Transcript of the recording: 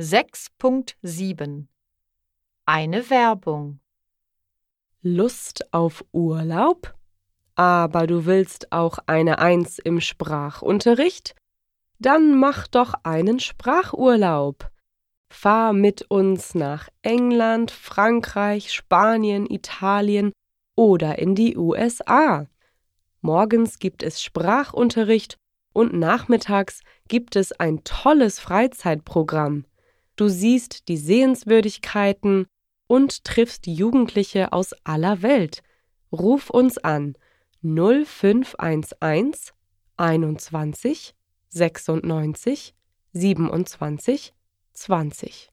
6.7 Eine Werbung Lust auf Urlaub? Aber du willst auch eine Eins im Sprachunterricht? Dann mach doch einen Sprachurlaub. Fahr mit uns nach England, Frankreich, Spanien, Italien oder in die USA. Morgens gibt es Sprachunterricht und nachmittags gibt es ein tolles Freizeitprogramm. Du siehst die Sehenswürdigkeiten und triffst Jugendliche aus aller Welt. Ruf uns an 0511 21 96 27 20